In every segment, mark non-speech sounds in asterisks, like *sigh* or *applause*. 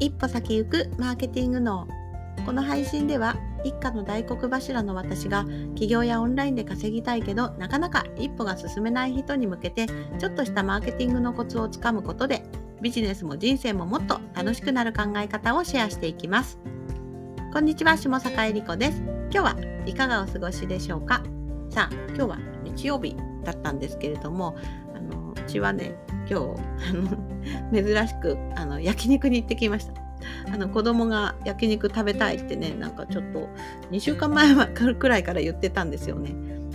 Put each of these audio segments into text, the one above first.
一歩先行くマーケティング脳この配信では一家の大黒柱の私が起業やオンラインで稼ぎたいけどなかなか一歩が進めない人に向けてちょっとしたマーケティングのコツをつかむことでビジネスも人生ももっと楽しくなる考え方をシェアしていきます。こんにちは下坂恵理子です。今日はいかがお過ごしでしょうか？さあ今日は日曜日だったんですけれどもあのうちはね今日あの珍しくあの焼肉に行ってきました。あの子供が焼肉食べたいってねなんかちょっと2週間前くらいから言ってたんですよね。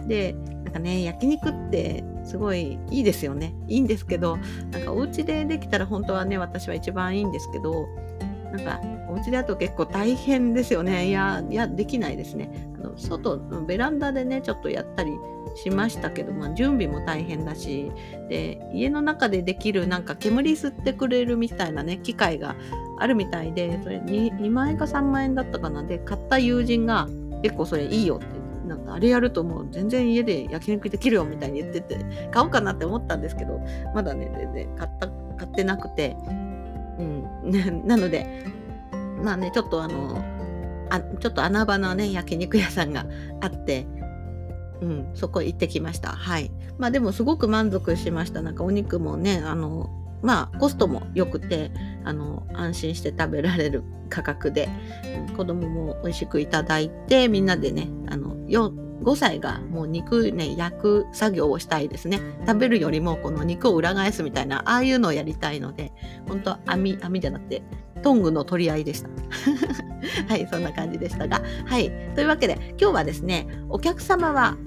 でなんかね焼肉ってすごいいいですよね。いいんですけどなんかお家でできたら本当はね私は一番いいんですけどなんかお家だと結構大変ですよね。いやいやできないですね。あの外ベランダでねちょっとやったりしましたけど、まあ、準備も大変だしで家の中でできるなんか煙吸ってくれるみたいなね機械があるみたいでそれ 2, 2万円か3万円だったかな。で買った友人が結構それいいよってなんかあれやるともう全然家で焼肉できるよみたいに言ってて買おうかなって思ったんですけどまだね全然買った買ってなくて、うん、*laughs* なのでまあねちょっとあのあちょっと穴場なね焼肉屋さんがあってうん、そこ行ってきました。はい。まあでもすごく満足しました。なんかお肉もね、あの、まあコストも良くて、あの、安心して食べられる価格で、うん、子供も美味しくいただいて、みんなでね、あの、5歳がもう肉ね、焼く作業をしたいですね。食べるよりもこの肉を裏返すみたいな、ああいうのをやりたいので、本当網、網じゃなくて、トングの取り合いでした。*laughs* はい、そんな感じでしたが。はい。というわけで、今日はですね、お客様は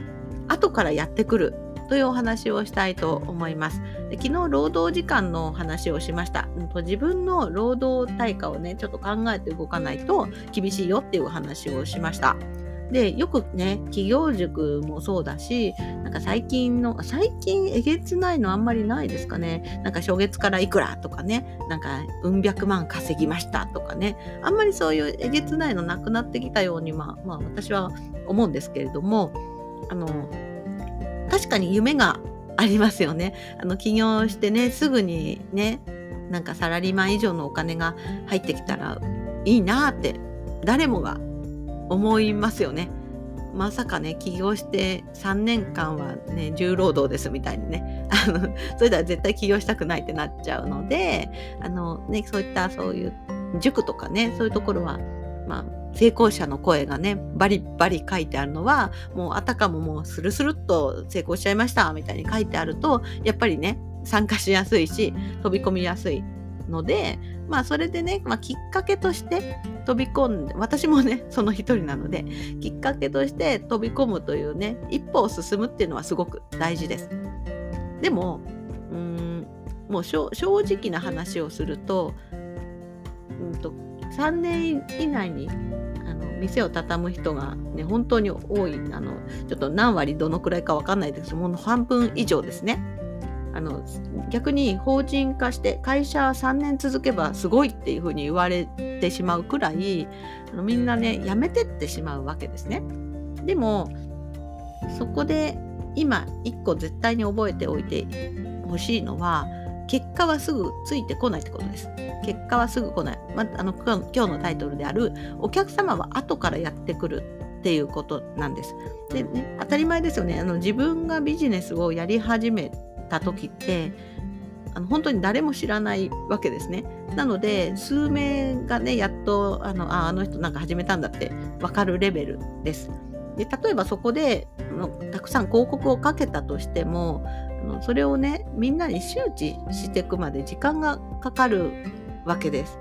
後からやってくるというお話をしたいと思います。で昨日労働時間の話をしました。自分の労働対価をね、ちょっと考えて動かないと厳しいよっていう話をしました。で、よくね、企業塾もそうだし、なんか最近の、最近えげつないのあんまりないですかね。なんか初月からいくらとかね、なんかうん百万稼ぎましたとかね、あんまりそういうえげつないのなくなってきたように、まあ、まあ私は思うんですけれども、あの、確かに夢がありますよね。あの、起業してね、すぐにね、なんかサラリーマン以上のお金が入ってきたらいいなって誰もが思いますよね。まさかね、起業して3年間はね、重労働ですみたいにね、*laughs* あの、それでは絶対起業したくないってなっちゃうので、あのね、そういったそういう塾とかね、そういうところは、まあ、成功者の声がね、バリバリ書いてあるのは、もうあたかももうスルスルっと成功しちゃいましたみたいに書いてあると、やっぱりね、参加しやすいし、飛び込みやすいので、まあそれでね、まあ、きっかけとして飛び込んで、私もね、*laughs* その一人なので、きっかけとして飛び込むというね、一歩を進むっていうのはすごく大事です。でも、うん、もう正直な話をすると、うんと、3年以内にあの店を畳む人がね、本当に多い、あの、ちょっと何割どのくらいかわかんないです、もう半分以上ですね。あの逆に法人化して会社3年続けばすごいっていうふうに言われてしまうくらいあのみんなね辞めてってしまうわけですね。でもそこで今1個絶対に覚えておいてほしいのは結果はすぐついてこないってことです。結果はすぐ来ない。まあの今日のタイトルであるお客様は後からやってくるっていうことなんです。でね、当たり前ですよね。あの自分がビジネスをやり始めた時ってあの本当に誰も知らないわけですね。なので数名がねやっとあのああの人なんか始めたんだって分かるレベルです。で例えばそこでたくさん広告をかけたとしてもそれをねみんなに周知していくまで時間がかかるわけです。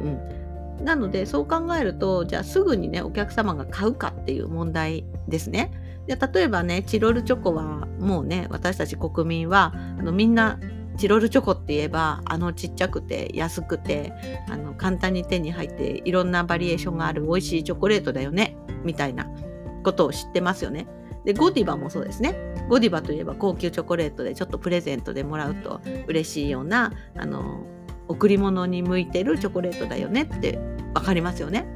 うん、なのでそう考えるとじゃあすぐにねお客様が買うかっていう問題ですね。で例えばねチロルチョコはもうね私たち国民はあのみんなチロルチョコって言えばあのちっちゃくて安くてあの簡単に手に入っていろんなバリエーションがある美味しいチョコレートだよねみたいなことを知ってますよね。でゴディバもそうですね。ゴディバといえば高級チョコレートでちょっとプレゼントでもらうと嬉しいようなあの贈り物に向いてるチョコレートだよねって分かりますよね。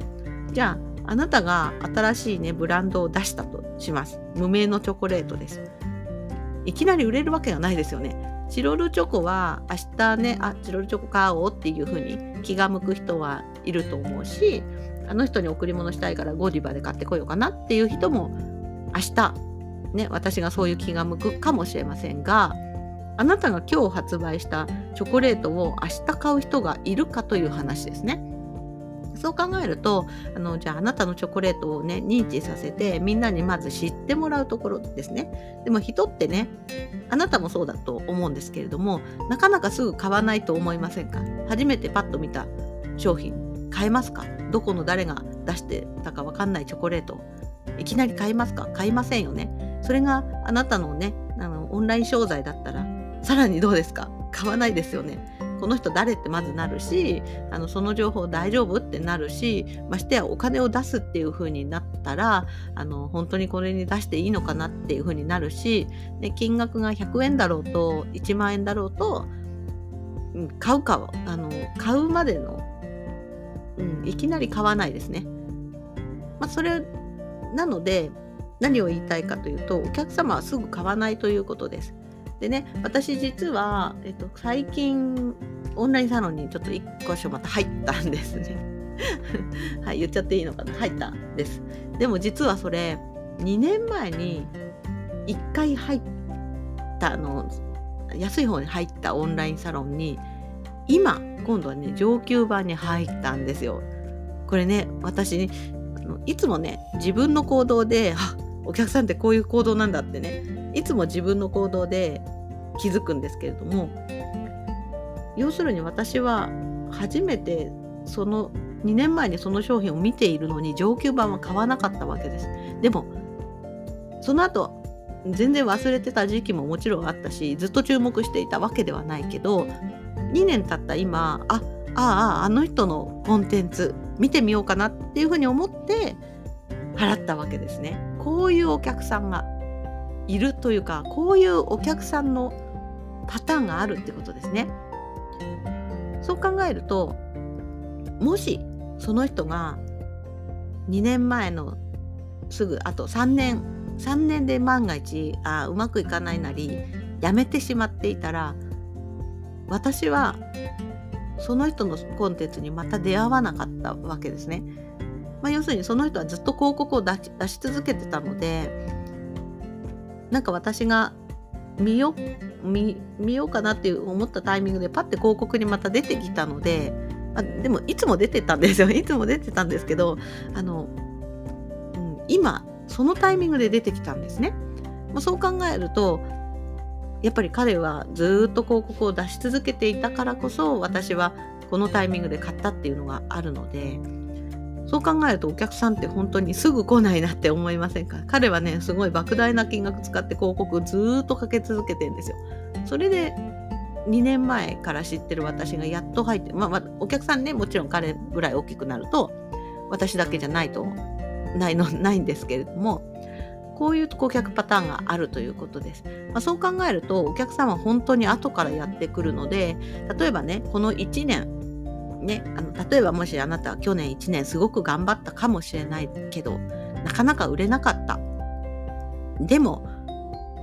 じゃああなたが新しいね、ブランドを出したとします。無名のチョコレートです。いきなり売れるわけがないですよね。チロルチョコは明日ねあチロルチョコ買おうっていう風に気が向く人はいると思うしあの人に贈り物したいからゴディバで買ってこようかなっていう人も明日ね私がそういう気が向くかもしれませんがあなたが今日発売したチョコレートを明日買う人がいるかという話ですね。そう考えるとあのじゃああなたのチョコレートをね認知させてみんなにまず知ってもらうところですね。でも人ってねあなたもそうだと思うんですけれどもなかなかすぐ買わないと思いませんか？初めてパッと見た商品買えますか？どこの誰が出してたかわかんないチョコレートいきなり買いますか？買いませんよね。それがあなたのねあのオンライン商材だったらさらにどうですか？買わないですよね。この人誰ってまずなるしあのその情報大丈夫ってなるしましてやお金を出すっていう風になったらあの本当にこれに出していいのかなっていう風になるしで金額が100円だろうと1万円だろうと、買うかはあの買うまでの、うん、いきなり買わないですね。まあ、それなので何を言いたいかというとお客様はすぐ買わないということです。でね私実は、えっと、最近オンラインサロンにちょっと1箇所また入ったんですね。*laughs* はい、言っちゃっていいのかな入ったんです。でも実はそれ2年前に1回入ったあの安い方に入ったオンラインサロンに今今度はね上級版に入ったんですよ。これね私いつもね自分の行動で *laughs* あお客さんってこういう行動なんだってねいつも自分の行動で気づくんですけれども要するに私は初めてその2年前にその商品を見ているのに上級版は買わなかったわけです。でもその後全然忘れてた時期ももちろんあったしずっと注目していたわけではないけど2年経った今ああああの人のコンテンツ見てみようかなっていうふうに思って払ったわけですね。こういうお客さんがいるというかこういうお客さんのパターンがあるってことですね。そう考えるともしその人が2年前のすぐあと3年3年で万が一あうまくいかないなりやめてしまっていたら私はその人のコンテンツにまた出会わなかったわけですね。まあ、要するにその人はずっと広告を出し続けてたのでなんか私が見よ見見ようかなって思ったタイミングでパッて広告にまた出てきたのであでもいつも出てたんですよ *laughs* いつも出てたんですけどあの、うん、今そのタイミングで出てきたんですね。まあ、そう考えるとやっぱり彼はずっと広告を出し続けていたからこそ私はこのタイミングで買ったっていうのがあるのでそう考えるとお客さんって本当にすぐ来ないなって思いませんか？彼はねすごい莫大な金額使って広告ずっとかけ続けてんですよ。それで2年前から知ってる私がやっと入って、まあ、まあ、お客さんねもちろん彼ぐらい大きくなると私だけじゃないとないのないんですけれどもこういう顧客パターンがあるということです。まあ、そう考えるとお客さんは本当に後からやってくるので例えばねこの1年ね、あの例えばもしあなたは去年1年すごく頑張ったかもしれないけどなかなか売れなかった。でも、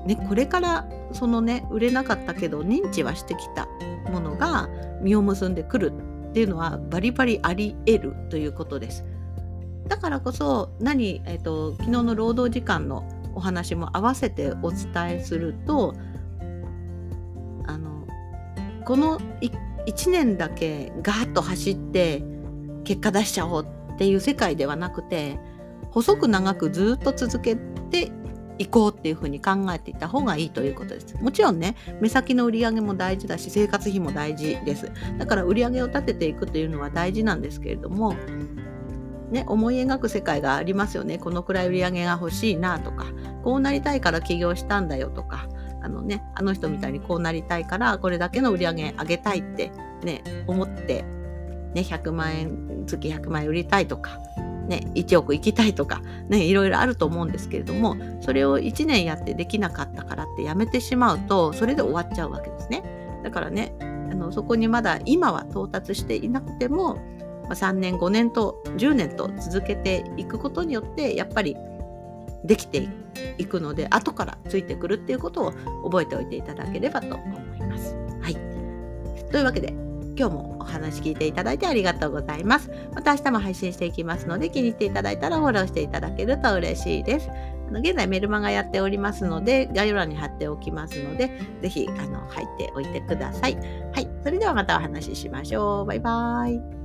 ね、これからそのね売れなかったけど認知はしてきたものが実を結んでくるっていうのはバリバリあり得るということです。だからこそ何、えーと、昨日の労働時間のお話も合わせてお伝えするとあのこの1 1年だけガーッと走って結果出しちゃおうっていう世界ではなくて細く長くずっと続けていこうっていうふうに考えていた方がいいということです。もちろんね、目先の売り上げも大事だし、生活費も大事です。だから売り上げを立てていくというのは大事なんですけれども、ね、思い描く世界がありますよね。このくらい売り上げが欲しいなとか、こうなりたいから起業したんだよとか、のね、あの人みたいにこうなりたいから、これだけの売り上げ上げたいってね、思って、ね、100万円、月100万円売りたいとか、ね、1億行きたいとか、ね、いろいろあると思うんですけれども、それを1年やってできなかったからってやめてしまうと、それで終わっちゃうわけですね。だからね、あのそこにまだ今は到達していなくても、ま3年、5年と10年と続けていくことによって、やっぱりできていくくので後からついてくるっていうことを覚えておいていただければと思います。。はい。というわけで、今日もお話聞いていただいてありがとうございます。また明日も配信していきますので、気に入っていただいたらフォローしていただけると嬉しいです。あの現在メルマガやっておりますので、概要欄に貼っておきますので、ぜひあの入っておいてください。はい。それではまたお話ししましょう。バイバーイ。